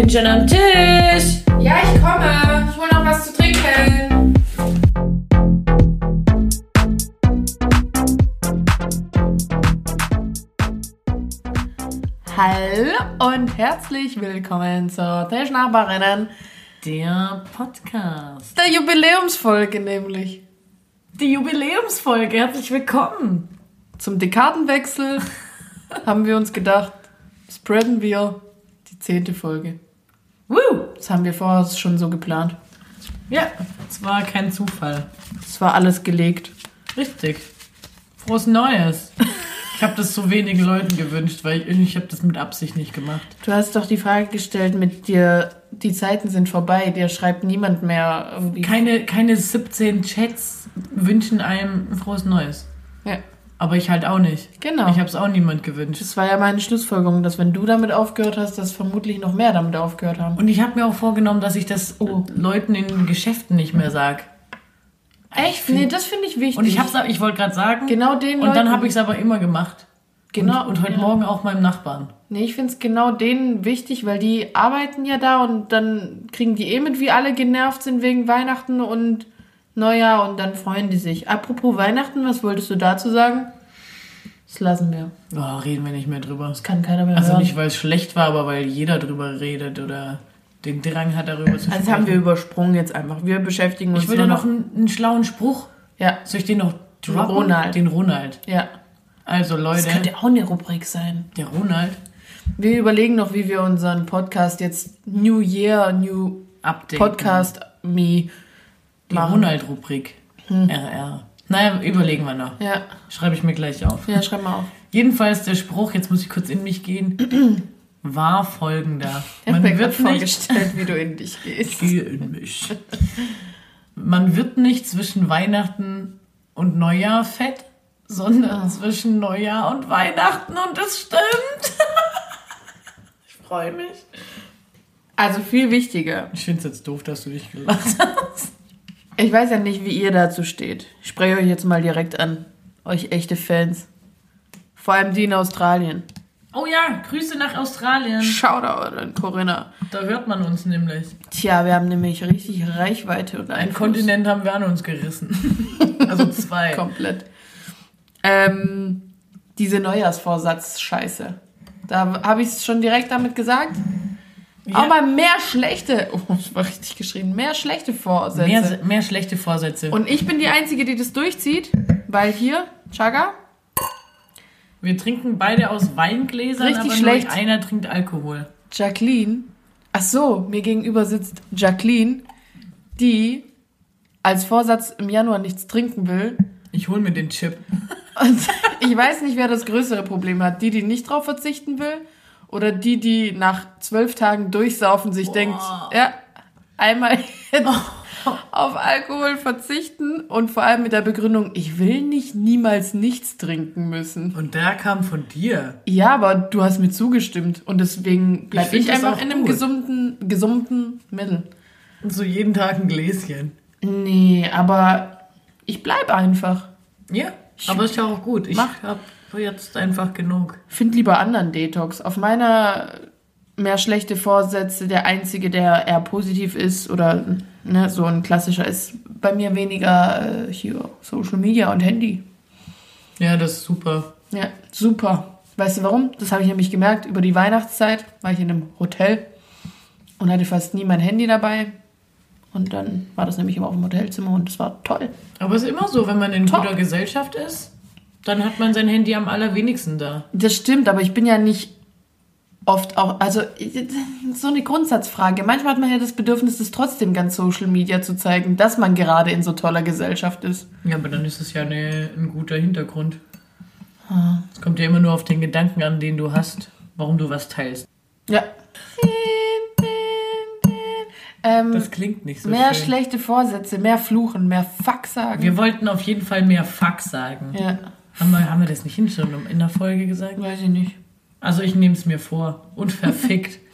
bin schon am Tisch. Ja, ich komme. Ich hole noch was zu trinken. Hallo und herzlich willkommen zur Tischnachbarinnen. Der Podcast. Der Jubiläumsfolge nämlich. Die Jubiläumsfolge. Herzlich willkommen. Zum Dekadenwechsel haben wir uns gedacht, spreaden wir die zehnte Folge. Woo! Das haben wir vorher schon so geplant. Ja, es war kein Zufall. Es war alles gelegt. Richtig. Frohes Neues. Ich habe das so wenigen Leuten gewünscht, weil ich, ich habe das mit Absicht nicht gemacht. Du hast doch die Frage gestellt mit dir, die Zeiten sind vorbei, dir schreibt niemand mehr irgendwie. Keine, keine 17 Chats wünschen einem ein frohes Neues. Ja, Aber ich halt auch nicht. genau. Ich habe es auch niemand gewünscht. Das war ja meine Schlussfolgerung, dass wenn du damit aufgehört hast, dass vermutlich noch mehr damit aufgehört haben. Und ich habe mir auch vorgenommen, dass ich das oh, Leuten in Geschäften nicht mehr sag. Echt? Nee, das finde ich wichtig. Und ich hab's, ich wollte gerade sagen, genau den und dann habe ich es aber immer gemacht. Genau. Und, und heute ja. Morgen auch meinem Nachbarn. Nee, ich finde es genau denen wichtig, weil die arbeiten ja da und dann kriegen die eh mit, wie alle genervt sind wegen Weihnachten und Neujahr und dann freuen die sich. Apropos Weihnachten, was wolltest du dazu sagen? Das lassen wir. Oh, reden wir nicht mehr drüber. Das kann keiner mehr Also hören. nicht, weil es schlecht war, aber weil jeder drüber redet oder den Drang hat, darüber zu Also haben wir übersprungen jetzt einfach. Wir beschäftigen uns Ich will nur da noch einen, einen schlauen Spruch. Ja, Soll ich den noch droppen? Ronald. Den Ronald. ja. Also Leute, Das könnte auch eine Rubrik sein. der Ronald. Wir überlegen noch, wie wir unseren Podcast jetzt New Year, New Update. Podcast Me Die. Ronald-Rubrik. RR. Naja, überlegen wir noch. Ja, Schreibe ich mir gleich auf. ja, schreib mal auf. Jedenfalls der Spruch, jetzt muss ich kurz in mich gehen, war folgender. Ich Man wird nicht vorgestellt, wie du in dich gehst. gehe in mich. Man wird nicht zwischen Weihnachten und Neujahr fett, sondern Ah. zwischen Neujahr und Weihnachten und es stimmt. ich freue mich. Also viel wichtiger. Ich finde es jetzt doof, dass du dich gelacht hast. Ich weiß ja nicht, wie ihr dazu steht. Ich spreche euch jetzt mal direkt an. Euch echte Fans. Vor allem die in Australien. Oh ja, Grüße nach Australien. Shoutout an Corinna. Da hört man uns nämlich. Tja, wir haben nämlich richtig Reichweite und Ein Einfluss. Kontinent haben wir an uns gerissen. also zwei. Komplett. Ähm, diese Neujahrsvorsatz-Scheiße. Da habe ich es schon direkt damit gesagt. Ja. Aber mehr schlechte, oh, das war richtig geschrieben, mehr schlechte Vorsätze. Mehr, mehr schlechte Vorsätze. Und ich bin die Einzige, die das durchzieht, weil hier, Chaga, wir trinken beide aus Weingläsern, Richtig aber schlecht. einer trinkt Alkohol. Jacqueline, ach so, mir gegenüber sitzt Jacqueline, die als Vorsatz im Januar nichts trinken will. Ich hol mir den Chip. Und ich weiß nicht, wer das größere Problem hat. Die, die nicht drauf verzichten will oder die, die nach zwölf Tagen durchsaufen sich denkt, ja, einmal jetzt auf Alkohol verzichten und vor allem mit der Begründung, ich will nicht niemals nichts trinken müssen. Und der kam von dir. Ja, aber du hast mir zugestimmt und deswegen bleibe ich, das einfach in einem gut. gesunden, gesunden Mittel. Und so jeden Tag ein Gläschen. Nee, aber ich bleib einfach. Ja, aber ist ja auch gut. Ich Mach. Jetzt einfach genug. Find lieber anderen Detox. Auf meiner mehr schlechte Vorsätze, der einzige, der eher positiv ist oder ne, so ein klassischer ist, bei mir weniger äh, hier Social Media und Handy. Ja, das ist super. Ja, super. Weißt du warum? Das habe ich nämlich gemerkt. Über die Weihnachtszeit war ich in einem Hotel und hatte fast nie mein Handy dabei. Und dann war das nämlich immer auf dem Hotelzimmer und das war toll. Aber es ist immer so, wenn man in Top. guter Gesellschaft ist, dann hat man sein Handy am allerwenigsten da. Das stimmt, aber ich bin ja nicht oft auch, also so eine Grundsatzfrage. Manchmal hat man ja das Bedürfnis, das trotzdem ganz Social Media zu zeigen, dass man gerade in so toller Gesellschaft ist. Ja, aber dann ist es ja eine, ein guter Hintergrund. Es kommt ja immer nur auf den Gedanken an, den du hast, warum du was teilst. Ja. Ähm, Das klingt nicht so mehr schön. schlechte Vorsätze, mehr Fluchen, mehr Fuck sagen. Wir wollten auf jeden Fall mehr Fuck sagen. ja, Haben, wir, haben wir das nicht hin schon in der Folge gesagt? weiß ich nicht. Also ich nehme es mir vor. Und verfickt.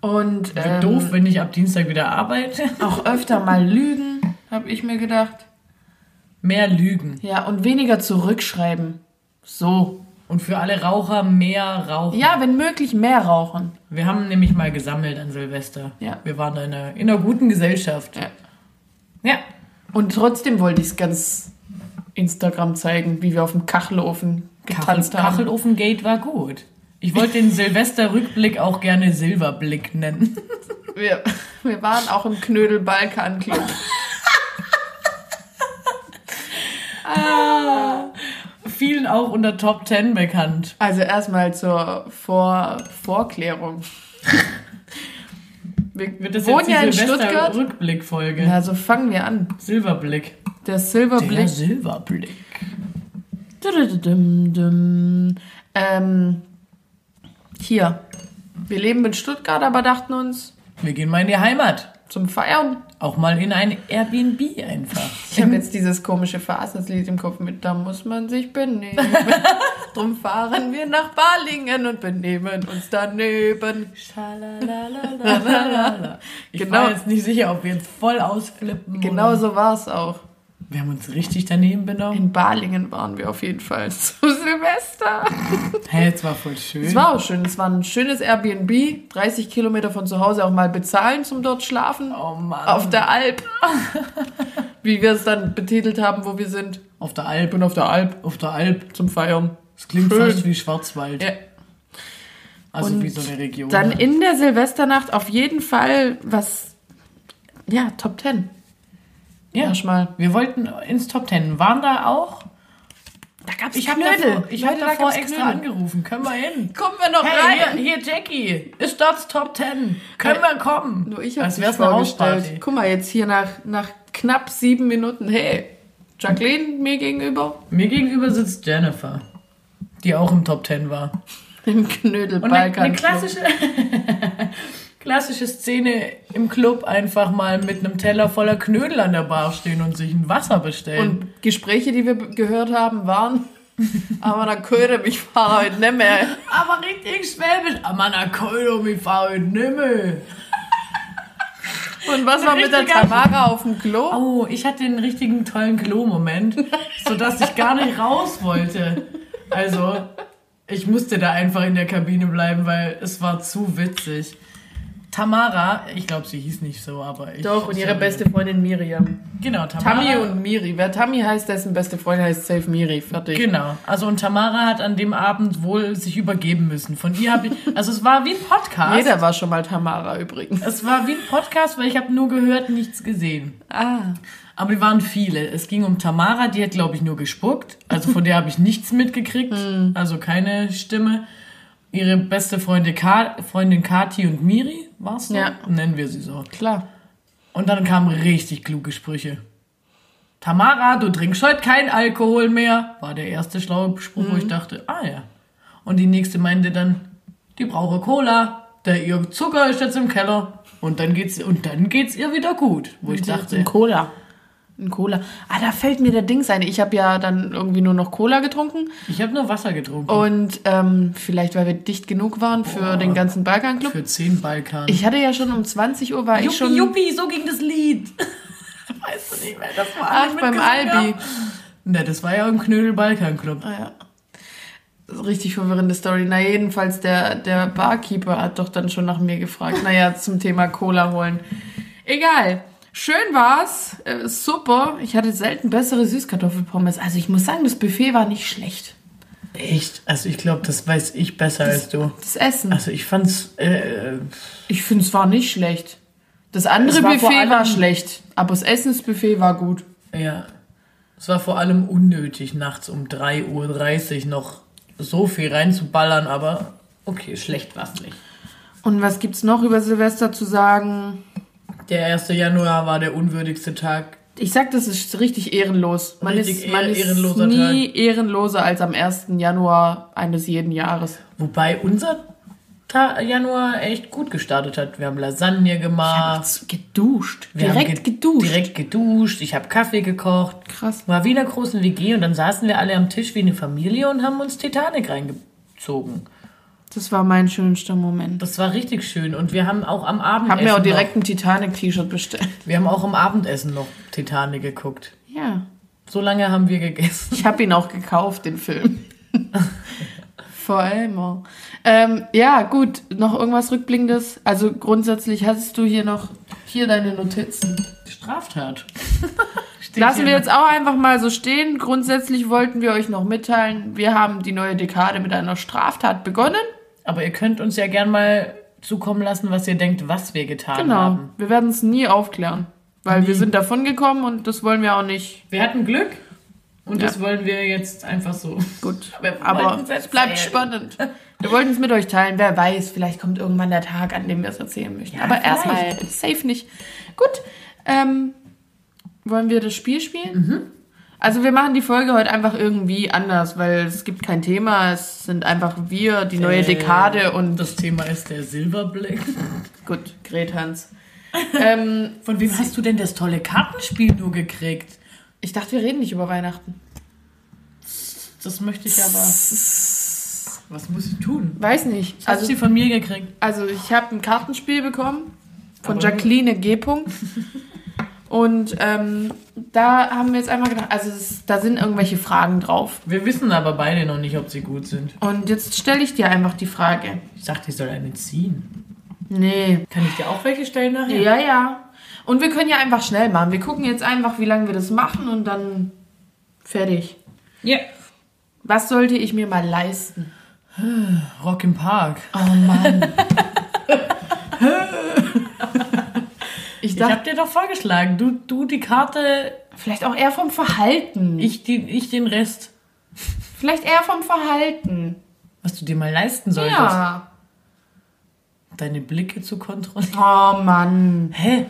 Und Wird ähm, doof, wenn ich ab Dienstag wieder arbeite. auch öfter mal lügen, habe ich mir gedacht. Mehr Lügen. Ja, und weniger zurückschreiben. So. Und für alle Raucher mehr rauchen. Ja, wenn möglich mehr rauchen. Wir haben nämlich mal gesammelt an Silvester. Ja. Wir waren in einer, in einer guten Gesellschaft. Ja. Ja. Und trotzdem wollte ich es ganz Instagram zeigen, wie wir auf dem Kachelofen getanzt Kachel, haben. Kachelofengate war gut. Ich wollte den Silvesterrückblick auch gerne Silberblick nennen. Wir, wir waren auch im Knödel Balkan Club. Vielen auch unter Top 10 bekannt. Also erstmal zur Vor Vorklärung. Wir Wird das wohnen jetzt ja in Stuttgart. Silvester-Rückblick-Folge? Ja, so fangen wir an. Silberblick. Der Der Silberblick. Silberblick. Dum-dum-dum. Ähm, hier. Wir leben in Stuttgart, aber dachten uns Wir gehen mal in die Heimat. Zum Feiern. Auch mal in ein Airbnb einfach. Ich habe jetzt dieses komische Fasenslied im Kopf mit, da muss man sich benehmen. Drum fahren wir nach Balingen und benehmen uns daneben. Ich Genau. war jetzt nicht sicher, ob wir jetzt voll ausflippen. Genau oder- so war es auch. Wir haben uns richtig daneben benommen. In Balingen waren wir auf jeden Fall zu Silvester. Hä, es war voll schön. Es war auch schön. Es war ein schönes Airbnb. 30 Kilometer von zu Hause auch mal bezahlen zum dort schlafen. oh Mann. Auf der Alp. Wie wir es dann betitelt haben, wo wir sind. auf der Alp. bin auf der Alp Auf der Alp. zum Feiern. Das klingt Schön. fast wie Schwarzwald. Ja. Also Und wie so eine Region. Dann in der Silvesternacht auf jeden Fall was, ja, Top 10. ja. Erstmal. Wir wollten ins Top Ten. Waren da auch? Da gab's Ich habe davor, ich hab davor extra angerufen. Können wir hin? Kommen wir noch Hey, rein? hier, hier, Jackie. Ist dort Top Ten. Können wir kommen? Nur ich habe es vorgestellt. Guck mal, jetzt hier nach, nach knapp sieben Minuten. Hey, Jacqueline mir gegenüber Mir gegenüber sitzt Jennifer, die auch im Top Ten war. im Knödel Und eine, eine klassische, klassische Szene im Club einfach mal mit einem Teller voller Knödel an der Bar stehen und sich ein Wasser bestellen. Und Gespräche, die wir gehört haben, waren, aber da könnte mich fahr heute nicht mehr. aber richtig schwäbisch. Ah, man, na Keule, mich fahr heute nimmer. Und was war mit der Tamara auf dem Klo? Oh, ich hatte den richtigen tollen Klo-Moment, sodass ich gar nicht raus wollte. Also, ich musste da einfach in der Kabine bleiben, weil es war zu witzig. Tamara, ich glaube, sie hieß nicht so, aber ich. Doch, und ihre beste Freundin Miriam. Genau, Tamara. Tammy und Miri. Wer Tammy heißt, dessen beste Freundin heißt Safe Miri. Fertig. Genau. Also und Tamara hat an dem Abend wohl sich übergeben müssen. Von ihr habe ich, also es war wie ein Podcast. Jeder war schon mal Tamara übrigens. Es war wie ein Podcast, weil ich habe nur gehört, nichts gesehen. Ah. Aber die waren viele. Es ging um Tamara, die hat glaube ich nur gespuckt. Also von der habe ich nichts mitgekriegt. Also keine Stimme. Ihre beste Freundin, Ka Freundin Kati und Miri, war's so? Ja. Nennen wir sie so. Klar. Und dann kamen richtig kluge Sprüche. Tamara, du trinkst heute kein Alkohol mehr, war der erste schlaue Spruch, wo ich dachte, ah ja. Und die nächste meinte dann, die brauche Cola, der ihr Zucker ist jetzt im Keller. Und dann geht's, und dann geht's ihr wieder gut. Wo ich dachte, Cola. Ein Cola. Ah, da fällt mir der Dings ein. Ich habe ja dann irgendwie nur noch Cola getrunken. ich habe nur Wasser getrunken. Und ähm, vielleicht, weil wir dicht genug waren für den ganzen Balkanclub. Für 10 Balkan. Ich hatte ja schon um 20 Uhr, war ich Juppie, schon... Juppie, so ging das Lied. weißt du nicht mehr, das war Ach, beim. Albi. Ne, das war ja im Knödel Balkan Club. Ah, ja. Richtig verwirrende Story. Na, jedenfalls, der, der Barkeeper hat doch dann schon nach mir gefragt. Naja, zum Thema Cola holen. Egal. Schön war's. Äh, super. Ich hatte selten bessere Süßkartoffelpommes. Also ich muss sagen, das Buffet war nicht schlecht. Echt? Also ich glaube, das weiß ich besser als du. Das Essen. Also ich fand's, äh, Ich finde, es war nicht schlecht. Das andere Es war Buffet war schlecht. Aber das Essensbuffet war gut. ja. Es war vor allem unnötig, nachts um 3.30 Uhr noch so viel reinzuballern, aber okay, schlecht war's nicht. Und was gibt's noch über Silvester zu sagen? Der 1. Januar war der unwürdigste Tag. Ich sag, das ist richtig ehrenlos. Man Richtig ist, man ehr- ist ehrenloser nie ehrenloser als am 1. Januar eines jeden Jahres. Wobei unser Ta Januar echt gut gestartet hat. Wir haben Lasagne gemacht. Geduscht. Wir haben Direkt ge- geduscht. Direkt geduscht. Ich habe Kaffee gekocht. Krass. War wie in einer großen WG und dann saßen wir alle am Tisch wie eine Familie und haben uns Titanic reingezogen. Das war mein schönster Moment. Das war richtig schön und wir haben auch am Abendessen Hab mir auch noch, direkt ein Titanic-T-Shirt bestellt. wir haben auch am Abendessen noch Titanic geguckt. Ja. So lange haben wir gegessen. Ich habe ihn auch gekauft, den Film. Forever. Ähm, ja, gut. Noch irgendwas Rückblickendes? Also grundsätzlich hast du hier noch hier deine Notizen. Straftat. Lassen wir jetzt auch einfach mal so stehen. Grundsätzlich wollten wir euch noch mitteilen, wir haben die neue Dekade mit einer Straftat begonnen. Aber ihr könnt uns ja gern mal zukommen lassen, was ihr denkt, was wir getan Genau. haben. Wir werden es nie aufklären. Weil Nie. wir sind davon gekommen und das wollen wir auch nicht. Wir hatten Glück und Ja. das wollen wir jetzt einfach so. Gut. Aber es bleibt spannend. Wir wollten es mit euch teilen. Wer weiß, vielleicht kommt irgendwann der Tag, an dem wir es erzählen möchten. Ja, Aber erstmal safe nicht. Gut. Ähm, wollen wir das Spiel spielen? Also wir machen die Folge heute einfach irgendwie anders, weil es gibt kein Thema. Es sind einfach wir, die neue Äh, Dekade und Das Thema ist der Silberblick. gut, Grethans. ähm, Von wem hast du denn das tolle Kartenspiel nur gekriegt? ich dachte, wir reden nicht über Weihnachten. Das möchte ich aber. Was muss ich tun? Weiß nicht. Das hast Also, du von mir gekriegt. also ich habe ein Kartenspiel bekommen von Aber- Jacqueline G. Und ähm, da haben wir jetzt einmal gedacht, also es, da sind irgendwelche Fragen drauf. Wir wissen aber beide noch nicht, ob sie gut sind. Und jetzt stelle ich dir einfach die Frage. Ich dachte, ich soll eine ziehen. Nee. Kann ich dir auch welche stellen nachher? Ja, ja. Und wir können ja einfach schnell machen. Wir gucken jetzt einfach, wie lange wir das machen und dann fertig. Ja. Was sollte ich mir mal leisten? Rock im Park. Oh Mann. ich hab dir doch vorgeschlagen. Du, du die Karte, vielleicht auch eher vom Verhalten. ich, die, ich den Rest. vielleicht eher vom Verhalten. Was du dir mal leisten solltest. Ja. Deine Blicke zu kontrollieren. Oh Mann. Hä?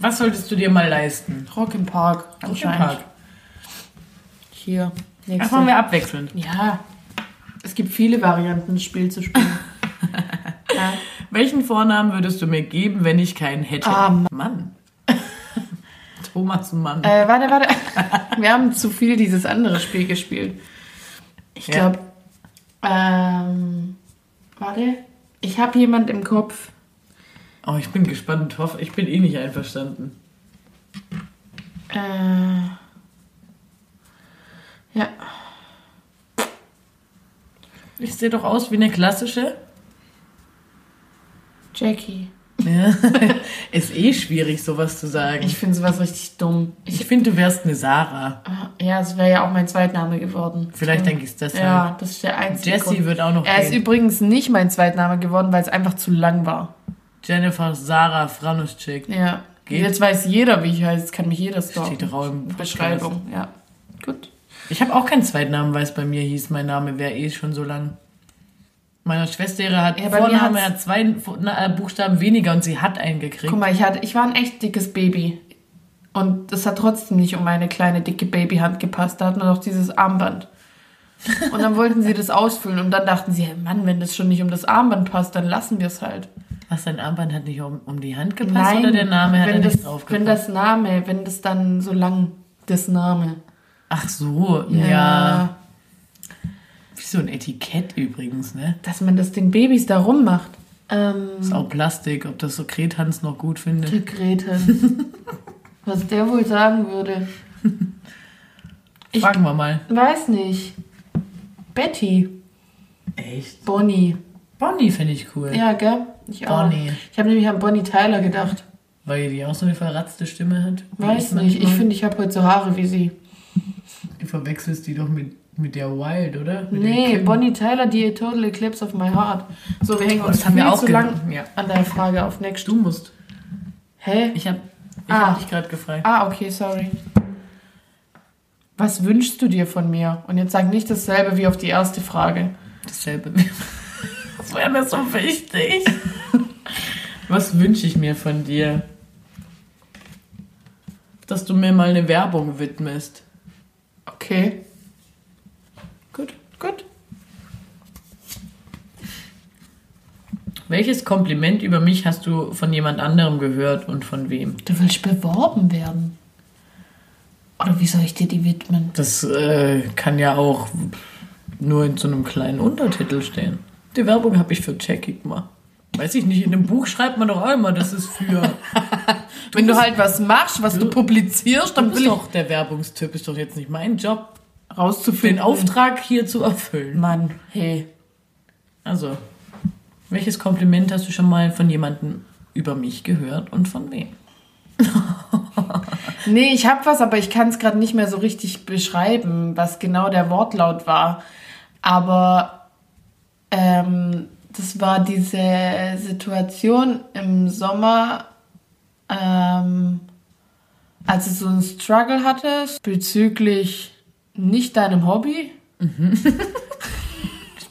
Was solltest du dir mal leisten? Rock im Park. Rock im. Park. Hier. Nächste. machen wir abwechselnd. Ja. Es gibt viele Varianten, das Spiel zu spielen. ja. Welchen Vornamen würdest du mir geben, wenn ich keinen hätte? Ah, Mann. Thomas Mann. Äh, warte, warte. Wir haben zu viel dieses andere Spiel gespielt. Ich Ja. glaube, ähm, warte. Ich habe jemand im Kopf. Oh, ich bin gespannt. Ich hoffe, ich bin eh nicht einverstanden. Äh, ja. Ich sehe doch aus wie eine klassische. Jackie. Ja. Ist eh schwierig, sowas zu sagen. Ich finde sowas richtig dumm. Ich finde, du wärst eine Sarah. Ja, es wäre ja auch mein Zweitname geworden. Vielleicht denke ich es deshalb. Ja, das ist der einzige Jessie Grund. wird auch noch Er ist gehen. übrigens nicht mein Zweitname geworden, weil es einfach zu lang war. Jennifer Sarah Franuschik. Ja. Geht. Jetzt weiß jeder, wie ich heiße. Jetzt kann mich jeder stalken. Steht auch im. Beschreibung, ja. Gut. Ich habe auch keinen Zweitnamen, weil es bei mir hieß, mein Name wäre eh schon so lang. Meine Schwester hat Ja, Vorname, hat zwei äh, Buchstaben weniger und sie hat einen gekriegt. Guck mal, ich, hatte, ich war ein echt dickes Baby. Und das hat trotzdem nicht um meine kleine, dicke Babyhand gepasst. Da hat man doch dieses Armband. Und dann wollten sie das ausfüllen und dann dachten sie, hey Mann, wenn das schon nicht um das Armband passt, dann lassen wir es halt. Was, dein Armband hat nicht um, um die Hand gepasst oder der Name hat wenn da das, nicht drauf Wenn gepasst? das Name, wenn das dann so lang, das Name. Ach so, ja. Wie so ein Etikett übrigens, ne? Dass man das den Babys da rummacht. Ähm, Ist auch Plastik, ob das so Krethans noch gut findet. Grete. Was der wohl sagen würde. Ich- Fragen wir mal. Weiß nicht. Betty. Echt? Bonnie. Bonnie finde ich cool. Ja, gell? Ich auch. Bonnie. Ich habe nämlich an Bonnie Tyler gedacht. Weil die auch so eine verratzte Stimme hat. Weiß ich nicht. Ich manchmal. finde, ich habe heute so Haare wie sie. Du verwechselst die doch mit, mit der Wild, oder? Mit Nee. Bonnie Tyler, die Total Eclipse of My Heart. So, wir hängen Oh, uns haben wir auch zu lang ja. an der Frage auf. Next. Du musst. Hä? Ich habe ich Ah. hab dich gerade gefragt. Ah, okay, sorry. Was wünschst du dir von mir? Und jetzt sag nicht dasselbe wie auf die erste Frage. Dasselbe. Das wäre mir so wichtig. Was wünsche ich mir von dir? Dass du mir mal eine Werbung widmest. Okay, Gut. gut. Welches Kompliment über mich hast du von jemand anderem gehört und von wem? Du willst beworben werden. Oder wie soll ich dir die widmen? Das äh, kann ja auch nur in so einem kleinen Untertitel stehen. Die Werbung habe ich für Jackie gemacht. Weiß ich nicht, in einem Buch schreibt man doch auch immer, das ist für. Wenn du halt was machst, was du, publizierst, Dann will bist doch der Werbungstyp, ist doch jetzt nicht mein Job, den rauszufinden. Auftrag hier zu erfüllen. Mann, hey. Also, welches Kompliment hast du schon mal von jemandem über mich gehört und von wem? Nee, ich habe was, aber ich kann es gerade nicht mehr so richtig beschreiben, was genau der Wortlaut war. Aber ähm, das war diese Situation im Sommer, ähm, als du so einen Struggle hattest bezüglich nicht deinem Hobby.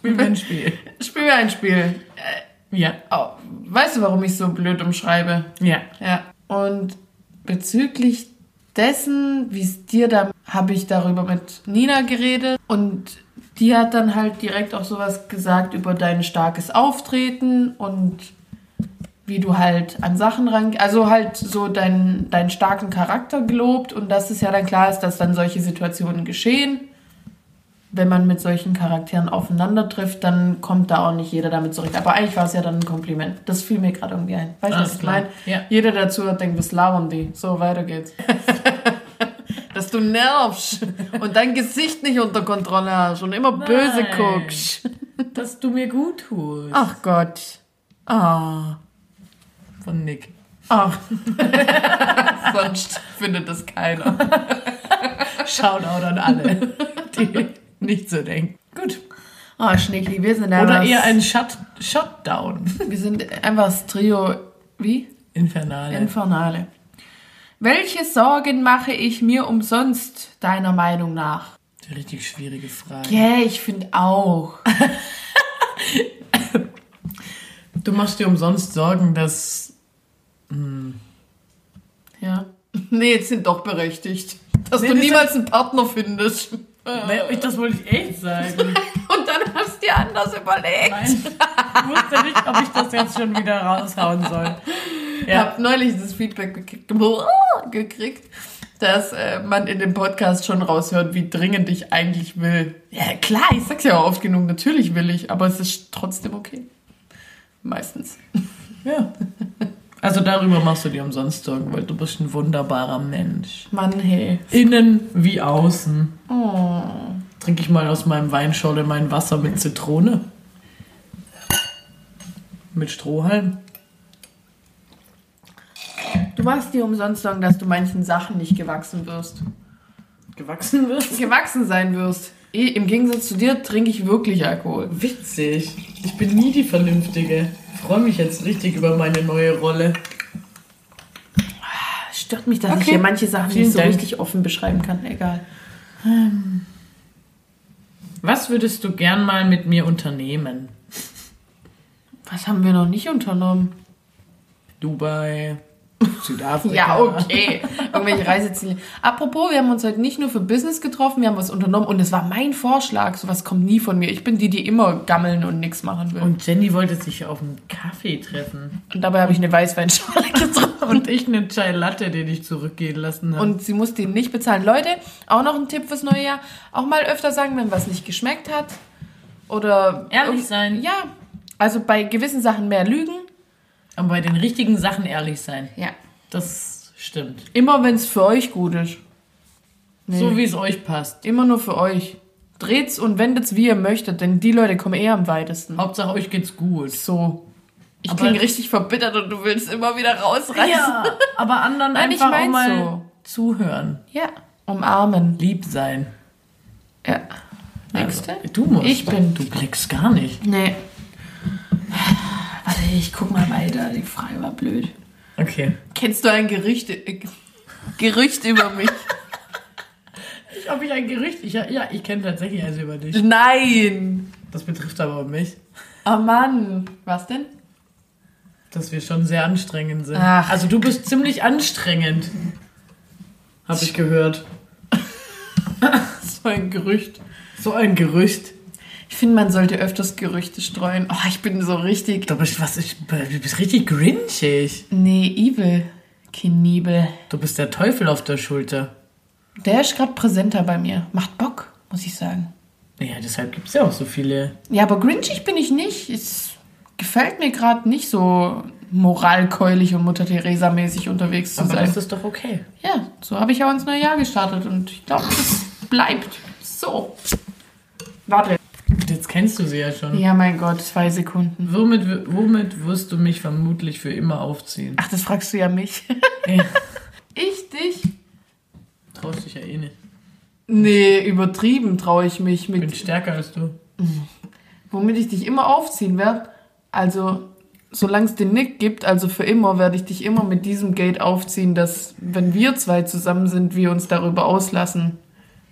Spielen wir ein Spiel. Spiel mir ein Spiel. Ja. Oh, weißt du, warum ich so blöd umschreibe? Ja. Ja. Und bezüglich dessen, wie es dir da, habe ich darüber mit Nina geredet und die hat dann halt direkt auch sowas gesagt über dein starkes Auftreten und wie du halt an Sachen ran, also halt so deinen deinen starken Charakter gelobt und dass es ja dann klar ist, dass dann solche Situationen geschehen. Wenn man mit solchen Charakteren aufeinander trifft, dann kommt da auch nicht jeder damit zurecht. Aber eigentlich war es ja dann ein Kompliment. Das fiel mir gerade irgendwie ein. Weißt du, was ich meine? Ja. Jeder, der zuhört, denkt, was labern die? So, weiter geht's. Dass du nervst und dein Gesicht nicht unter Kontrolle hast und immer böse Nein. guckst. Dass du mir gut tust. Ach Gott. Ah. Von Nick. Ach. Sonst findet das keiner. Shoutout an alle, die nicht so denken. Gut. Ah, Schneekli, wir sind Oder einfach, eher ein Shut Shutdown. wir sind einfach das Trio, wie? Infernale. Infernale. Welche Sorgen mache ich mir umsonst, deiner Meinung nach? Eine richtig schwierige Frage. Ja, ich finde auch. Du machst dir umsonst Sorgen, dass. Ja. Nee, jetzt sind doch berechtigt. Dass Nee, du niemals einen Partner findest. Nee, Das wollte ich echt sagen. Und dann hast du dir anders überlegt. Nein, ich wusste nicht, ob ich das jetzt schon wieder raushauen soll. Ich Ja. habe neulich das Feedback gekriegt, gekriegt dass äh, man in dem Podcast schon raushört, wie dringend ich eigentlich will. Ja, klar, ich sag's ja auch oft genug, natürlich will ich, aber es ist trotzdem okay. Meistens. ja. Also darüber machst du dir umsonst Sorgen, weil du bist ein wunderbarer Mensch. Mann, hey. Innen wie außen. Oh. Trinke ich mal aus meinem Weinschorle mein Wasser mit Zitrone. Mit Strohhalm. Du machst dir umsonst sagen, dass du manchen Sachen nicht gewachsen wirst. Gewachsen wirst? Gewachsen sein wirst. Eh, Im Gegensatz zu dir trinke ich wirklich Alkohol. Witzig. Ich bin nie die Vernünftige. Ich freue mich jetzt richtig über meine neue Rolle. Stört mich, dass Okay. ich hier manche Sachen Vielen nicht so Dank. richtig offen beschreiben kann. Egal. Was würdest du gern mal mit mir unternehmen? Was haben wir noch nicht unternommen? Dubai, Südafrika. Ja, okay. Irgendwelche Reiseziele. Apropos, wir haben uns heute nicht nur für Business getroffen, wir haben was unternommen und es war mein Vorschlag. Sowas kommt nie von mir. Ich bin die, die immer gammeln und nichts machen will. Und, Und Jenny wollte sich auf einen Kaffee treffen. dabei habe ich eine Weißweinschale getrunken. Und ich einen Chai Latte, den ich zurückgehen lassen habe. Und sie musste ihn nicht bezahlen. Leute, auch noch ein Tipp fürs neue Jahr. Auch mal öfter sagen, wenn was nicht geschmeckt hat. Oder. Ehrlich sein. Ja. Also bei gewissen Sachen mehr lügen. Aber bei den richtigen Sachen ehrlich sein. Ja. Das stimmt. Immer wenn es für euch gut ist. Nee. So wie es euch passt. Immer nur für euch. Dreht's und wendet's, wie ihr möchtet, denn die Leute kommen eher am weitesten. Hauptsache euch geht's gut. So. Ich Aber- klinge richtig verbittert und du willst immer wieder rausreißen. Ja, aber anderen Nein, ich einfach auch mein's mal so. zuhören. Ja. Umarmen. Lieb sein. Ja. Nächste? Also, du musst. Ich bin. Du blickst gar nicht. Nee. Warte, ich guck mal weiter. Die Frage war blöd. Okay. Kennst du ein Gerücht, äh, Gerücht über mich? Ich, ob ich ein Gerücht. Ich, ja, ich kenne tatsächlich eins über dich. Nein. Das betrifft aber mich. Oh Mann. Was denn? Dass wir schon sehr anstrengend sind. Ach. Also du bist ziemlich anstrengend. Habe ich gehört. So ein Gerücht. So ein Gerücht. Ich finde, man sollte öfters Gerüchte streuen. Oh, ich bin so richtig. Du bist, was, ich, du bist richtig grinchig. Nee, evil. Kniebel. Du bist der Teufel auf der Schulter. Der ist gerade präsenter bei mir. Macht Bock, muss ich sagen. Ja, deshalb gibt es ja auch so viele. Ja, aber grinchig bin ich nicht. Es gefällt mir gerade nicht so moralkeulig und Mutter Teresa mäßig unterwegs zu Aber sein. das ist doch okay. Ja, so habe ich auch ins neue Jahr gestartet und ich glaube, das bleibt so. Warte. Jetzt kennst du sie ja schon. Ja, mein Gott, zwei Sekunden. Womit, womit wirst du mich vermutlich für immer aufziehen? Ach, das fragst du ja mich. Ja. Ich dich? Traust dich ja eh nicht. Nee, übertrieben traue ich mich Ich bin mit, stärker als du. womit ich dich immer aufziehen werde. Also, solange es den Nick gibt, also für immer, werde ich dich immer mit diesem Gate aufziehen, dass, wenn wir zwei zusammen sind, wir uns darüber auslassen.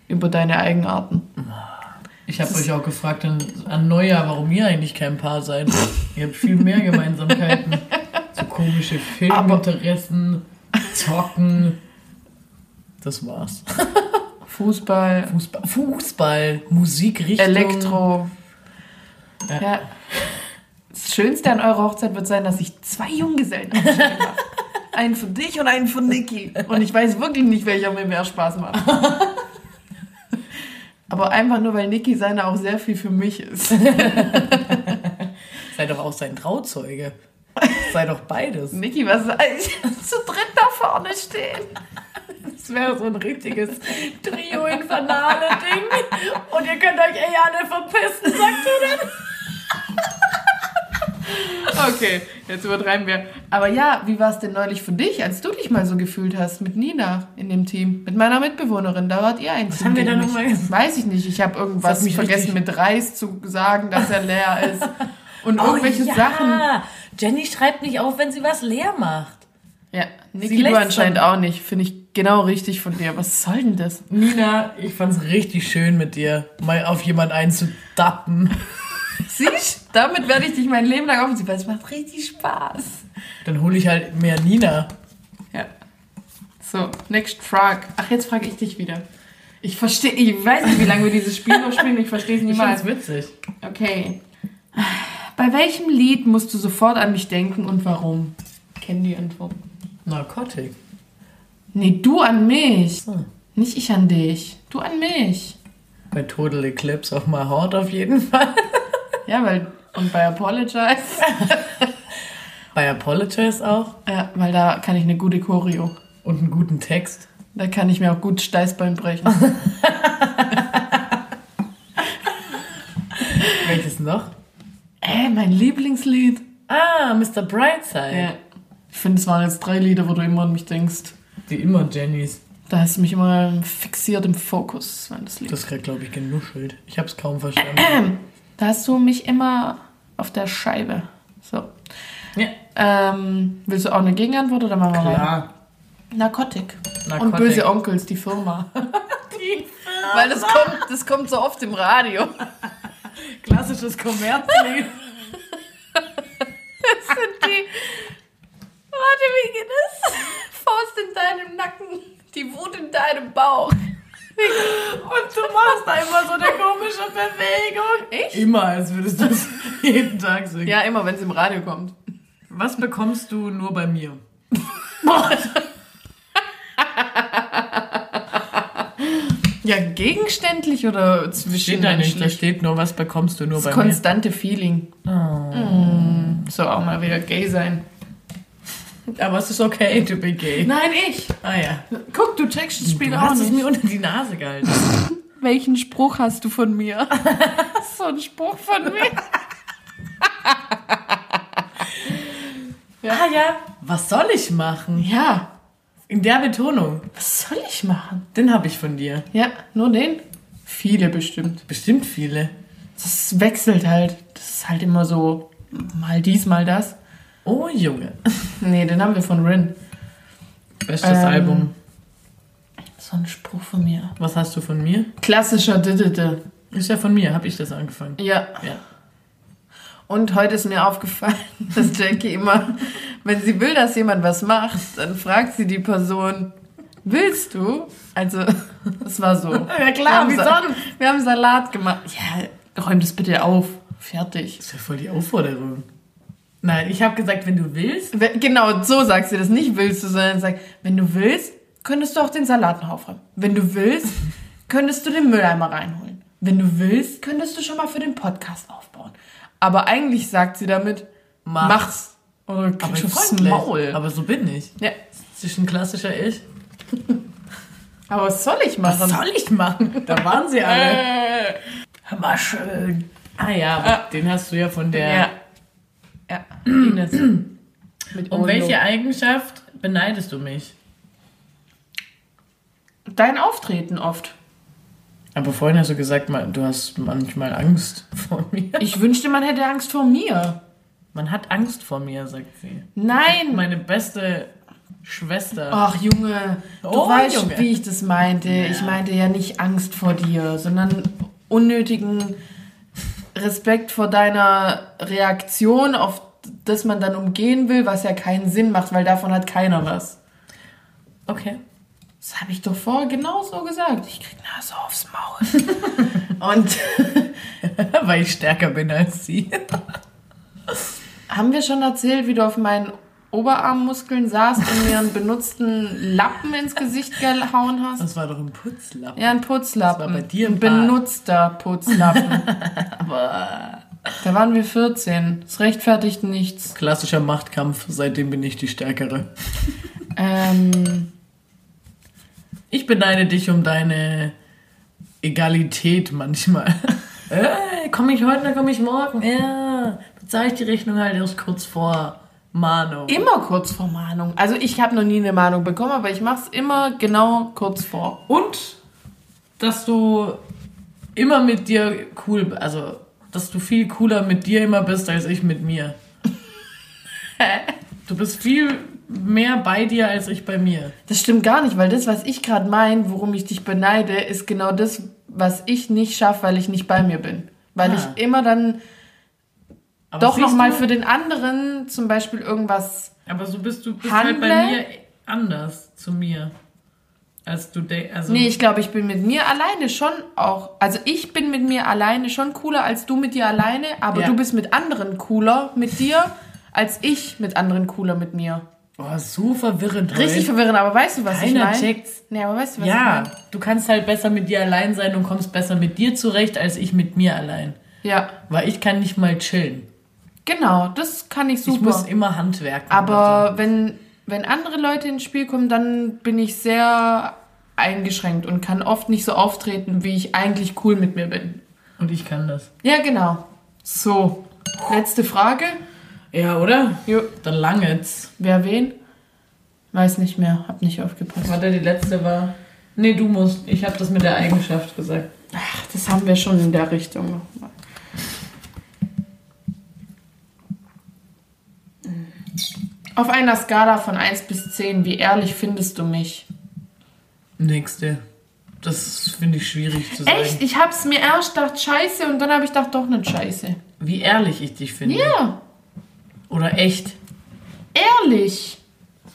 Über deine Eigenarten. Ich habe euch auch gefragt an, an Neujahr, warum ihr eigentlich kein Paar seid. Ihr habt viel mehr Gemeinsamkeiten. So komische Filminteressen, Zocken. Das war's. Fußball, Fußball, Fußball Musikrichtung. Elektro. Ja. Ja. Das Schönste an eurer Hochzeit wird sein, dass ich zwei Junggesellen mache. Einen für dich und einen für Niki. Und ich weiß wirklich nicht, welcher mir mehr Spaß macht. Aber einfach nur, weil Niki seine auch sehr viel für mich ist. Sei doch auch sein Trauzeuge. Sei doch beides. Niki, was zu dritt da vorne stehen? Das wäre so ein richtiges Trio-Infernale-Ding. Und ihr könnt euch eh alle verpissen, sagt ihr dann. Okay, jetzt übertreiben wir. Aber ja, wie war es denn neulich für dich, als du dich mal so gefühlt hast mit Nina in dem Team? Mit meiner Mitbewohnerin, da wart ihr ein Team. haben wir da mich. noch mal gesagt? Weiß ich nicht, ich habe irgendwas vergessen richtig- mit Reis zu sagen, dass er leer ist. Und irgendwelche Sachen. Jenny schreibt nicht auf, wenn sie was leer macht. Ja, Niki, du anscheinend auch nicht. Finde ich genau richtig von dir. Was soll denn das? Nina, ich fand's richtig schön mit dir, mal auf jemand einzudappen. Siehst damit werde ich dich mein Leben lang aufziehen, weil es macht richtig Spaß. Dann hole ich halt mehr Nina. Ja. So, next frag. Ach, jetzt frage ich dich wieder. Ich verstehe, ich weiß nicht, wie lange wir dieses Spiel noch spielen, ich verstehe es Ich niemals. find's witzig. Okay. Bei welchem Lied musst du sofort an mich denken und warum? Kenn die Antwort. Narkotik. Nee, du an mich. So. Nicht ich an dich. Du an mich. Bei Total Eclipse of My Heart auf jeden Fall. Ja, weil. Und bei Apologize. Bei Apologize auch. Ja, weil da kann ich eine gute Choreo. Und einen guten Text. Da kann ich mir auch gut Steißbein brechen. Welches noch? Äh, mein Lieblingslied. Ah, Mr. Brightside. Ja. Ich finde, es waren jetzt drei Lieder, wo du immer an mich denkst. Die immer Jennys. Da hast du mich immer fixiert im Fokus, wenn das Lied. Das ist gerade, glaube ich, genuschelt. Ich hab's kaum verstanden. Da hast du mich immer auf der Scheibe. So. ja, Ähm, willst du auch eine Gegenantwort oder machen wir klar. Narkotik. Narkotik. Und böse Onkels, die Firma. Die Weil das kommt, das kommt so oft im Radio. Klassisches Kommerzlied. Das sind die. Warte, wie geht das? Faust in deinem Nacken, die Wut in deinem Bauch. Und du machst da immer so eine komische Bewegung. Ich? Immer, als würdest du es jeden Tag singen. Ja, immer, wenn es im Radio kommt. Was bekommst du nur bei mir? Ja, gegenständlich oder Steht da nicht, da steht nur, was bekommst du nur Das bei mir. konstante Feeling. Mm, so auch mal wieder gay sein. Aber es ist okay to be gay. Nein, ich. Ah ja. Guck, du checkst das Spiel Du auch hast es nicht. mir unter die Nase gehalten. Welchen Spruch hast du von mir? so ein Spruch von mir. Ah ja. Was soll ich machen? Ja, In der Betonung. was soll ich machen? Den habe ich von dir. Ja, nur den? Viele bestimmt. Bestimmt viele. Das wechselt halt. Das ist halt immer so, mal dies, mal das. Oh Junge. Nee, den haben wir von Rin. Bestes Ähm. Album. So ein Spruch von mir. Was hast du von mir? Klassischer Diddede. Ist ja von mir, habe ich das angefangen. Ja. Ja. Und heute ist mir aufgefallen, dass Jackie immer, wenn sie will, dass jemand was macht, dann fragt sie die Person, willst du? Also, es war so. Ja, klar, wir haben, wie sonst? wir haben Salat gemacht. Ja, räum das bitte auf. Fertig. Das ist ja voll die Aufforderung. Nein, ich habe gesagt, wenn du willst. Genau, so sagst du das. Nicht willst du, sondern sag, wenn du willst, könntest du auch den Salat noch aufräumen. Wenn du willst, könntest du den Mülleimer reinholen. Wenn du willst, könntest du schon mal für den Podcast aufbauen. Aber eigentlich sagt sie damit, Mach's. mach's. Oder Aber aufs. Maul. Aber so bin ich. ja. Das ist ein klassischer Ich. Aber was soll ich Was machen? soll ich machen? Da waren sie alle. Hör mal schön. Ah ja, aber den hast du ja von der Ja. Ja. Ines. Mit Um Olo. welche Eigenschaft beneidest du mich? Dein Auftreten oft. Aber vorhin hast du gesagt, du hast manchmal Angst vor mir. Ich wünschte, man hätte Angst vor mir. Man hat Angst vor mir, sagt sie. Nein. Meine beste Schwester. Ach Junge, du Oh, weißt, Junge. wie ich das meinte. Ich meinte ja nicht Angst vor dir, sondern unnötigen Respekt vor deiner Reaktion, auf das man dann umgehen will, was ja keinen Sinn macht, weil davon hat keiner was. Okay. Das habe ich doch vorher genau so gesagt. Ich krieg Nase aufs Maul. Und Weil ich stärker bin als sie. haben wir schon erzählt, wie du auf meinen Oberarmmuskeln saßt und mir einen benutzten Lappen ins Gesicht gehauen hast? Das war doch ein Putzlappen. Ja, ein Putzlappen. Das war bei dir im ein benutzter Putzlappen. Da waren wir 14. Das rechtfertigt nichts. Klassischer Machtkampf, seitdem bin ich die Stärkere. Ähm, Ich beneide dich um deine Egalität manchmal. äh, komme ich heute oder komme ich morgen? Ja, bezahle ich die Rechnung halt erst kurz vor Mahnung. immer kurz vor Mahnung. Also ich habe noch nie eine Mahnung bekommen, aber ich mache es immer genau kurz vor. Und dass du immer mit dir cool, also dass du viel cooler mit dir immer bist als ich mit mir. Du bist viel mehr bei dir als ich bei mir. Das stimmt gar nicht, weil das, was ich gerade meine, worum ich dich beneide, ist genau das, was ich nicht schaffe, weil ich nicht bei mir bin. Weil Ah. ich immer dann Aber doch nochmal für den anderen zum Beispiel irgendwas Aber so bist du bist halt bei mir anders zu mir. Als du denkst. Also Nee, ich glaube, ich bin mit mir alleine schon auch. Also ich bin mit mir alleine schon cooler als du mit dir alleine, aber Ja. du bist mit anderen cooler mit dir, als ich mit anderen cooler mit mir. Boah, so verwirrend. Richtig heute. verwirrend, aber weißt du, was ich Keiner meine? checkt's. Nee, aber weißt du, was ich Ja, meine? du kannst halt besser mit dir allein sein und kommst besser mit dir zurecht, als ich mit mir allein. Ja, Weil ich kann nicht mal chillen. Genau, das kann ich super. Ich muss immer handwerken. aber wenn, wenn andere Leute ins Spiel kommen, dann bin ich sehr eingeschränkt und kann oft nicht so auftreten, wie ich eigentlich cool mit mir bin. Und ich kann das. Ja, genau. So, letzte Frage. Ja, oder? Jo. Dann langet's. Wer wen? Weiß nicht mehr, hab nicht aufgepasst. Warte, die letzte war. Nee, du musst. Ich habe das mit der Eigenschaft gesagt. Ach, das haben wir schon in der Richtung Auf einer Skala von 1 bis 10, wie ehrlich findest du mich? Nächste. Das finde ich schwierig zu sagen. Echt? Ich hab's mir erst gedacht, scheiße, und dann habe ich gedacht, doch nicht scheiße. Wie ehrlich ich dich finde. Ja, Oder echt. ehrlich.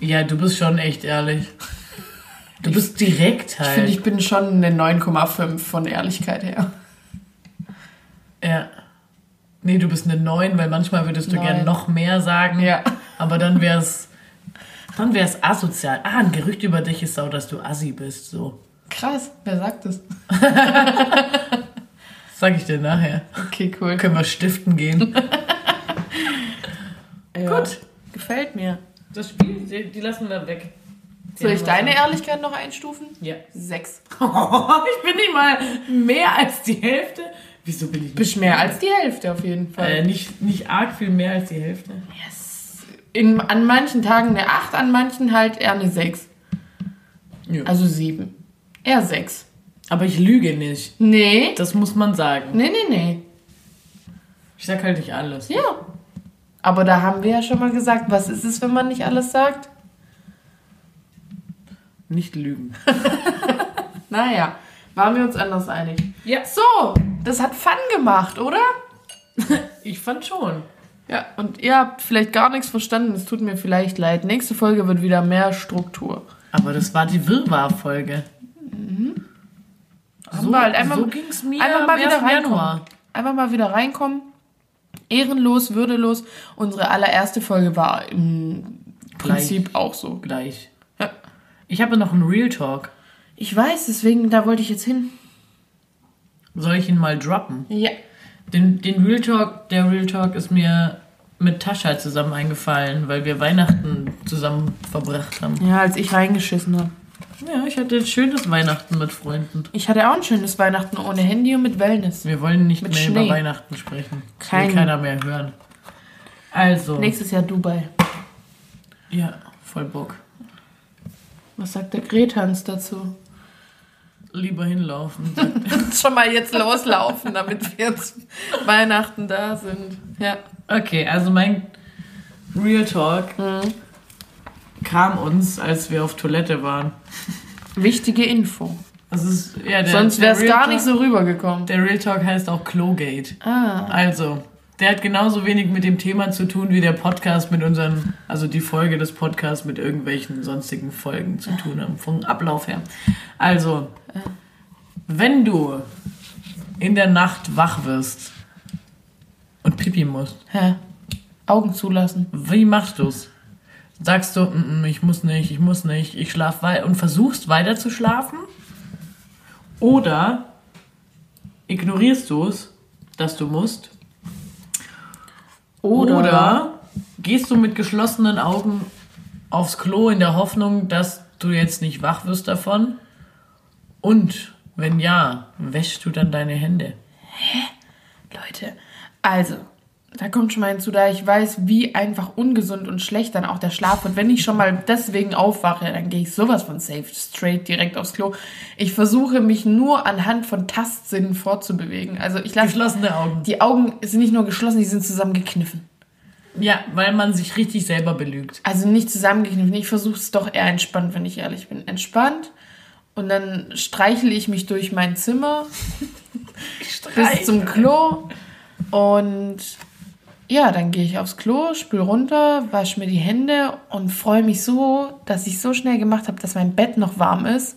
Ja, du bist schon echt ehrlich. Du bist direkt Ich halt. finde, ich bin schon eine 9,5 von Ehrlichkeit her. ja. Nee, du bist eine 9, weil manchmal würdest du Neun. gern noch mehr sagen. Ja. Aber dann wär's. Dann wär's asozial. Ah, ein Gerücht über dich ist auch, dass du assi bist. So. Krass, wer sagt das? Sag ich dir nachher. Okay, cool. Können wir stiften gehen. Ja. Gut. Gefällt mir. Das Spiel, die, die lassen wir weg. Die Soll ich deine schon. Ehrlichkeit noch einstufen? Ja. Sechs. ich bin nicht mal mehr als die Hälfte. Wieso bin ich nicht? Bist mehr als die Hälfte auf jeden Fall. Äh, nicht, nicht arg viel mehr als die Hälfte. Yes. In, an manchen Tagen eine 8, an manchen halt eher eine 6. Ja. Also 7. Eher 6. Aber ich lüge nicht. Nee. Das muss man sagen. Nee, nee, nee. Ich sag halt nicht alles. Ja. Aber da haben wir ja schon mal gesagt, was ist es, wenn man nicht alles sagt? Nicht lügen. Naja, waren wir uns anders einig. Ja. So, das hat Fun gemacht, oder? Ich fand schon. Ja, und ihr habt vielleicht gar nichts verstanden. Es tut mir vielleicht leid. Nächste Folge wird wieder mehr Struktur. Aber das war die Wirrwarr-Folge. Haben wir halt so ging's mir einfach mal wieder 1. reinkommen. Januar. Einfach mal wieder reinkommen. Ehrenlos, würdelos. Unsere allererste Folge war im Prinzip auch so. Gleich. Ja. Ich habe noch einen Real Talk. Ich weiß, deswegen, da wollte ich jetzt hin. Soll ich ihn mal droppen? Ja. Den, den Real Talk, der Real Talk ist mir mit Tascha zusammen eingefallen, weil wir Weihnachten zusammen verbracht haben. Ja, als ich reingeschissen habe. Ja, ich hatte ein schönes Weihnachten mit Freunden. Ich hatte auch ein schönes Weihnachten ohne Handy und mit Wellness. Wir wollen nicht Mit mehr Schnee. über Weihnachten sprechen. Kein- will keiner mehr hören. Also, Nächstes Jahr Dubai. ja, voll Bock. Was sagt der Grethans dazu? Lieber hinlaufen. Schon mal jetzt loslaufen, damit wir jetzt Weihnachten da sind. Ja. Okay, also mein Real Talk Mhm. kam uns, als wir auf Toilette waren. Wichtige Info. Das ist, ja, der, Sonst wäre es gar Talk- nicht so rübergekommen. Der Real Talk heißt auch Klogate. Ah. Also, der hat genauso wenig mit dem Thema zu tun, wie der Podcast mit unseren, also die Folge des Podcasts mit irgendwelchen sonstigen Folgen zu tun haben, vom Ablauf her. Also, wenn du in der Nacht wach wirst und pipi musst, Hä? Augen zulassen. wie machst du's? Sagst du, "Mm, mm, ich muss nicht, ich muss nicht, ich schlaf weiter und versuchst weiter zu schlafen? Oder ignorierst du es, dass du musst Oder, Oder gehst du mit geschlossenen Augen aufs Klo in der Hoffnung, dass du jetzt nicht wach wirst davon? Und wenn ja, wäschst du dann deine Hände? Leute, also, da kommt schon mal hinzu, da ich weiß, wie einfach ungesund und schlecht dann auch der Schlaf wird. Wenn ich schon mal deswegen aufwache, dann gehe ich sowas von safe straight direkt aufs Klo. Ich versuche mich nur anhand von Tastsinnen fortzubewegen. Also ich lasse Geschlossene Augen. die Augen sind nicht nur geschlossen, die sind zusammengekniffen. Ja, weil man sich richtig selber belügt. Also nicht zusammengekniffen. Ich versuche es doch eher entspannt, wenn ich ehrlich bin. Entspannt. Und dann streichle ich mich durch mein Zimmer bis zum Klo. Und ja, dann gehe ich aufs Klo, spül runter, wasche mir die Hände und freue mich so, dass ich so schnell gemacht habe, dass mein Bett noch warm ist.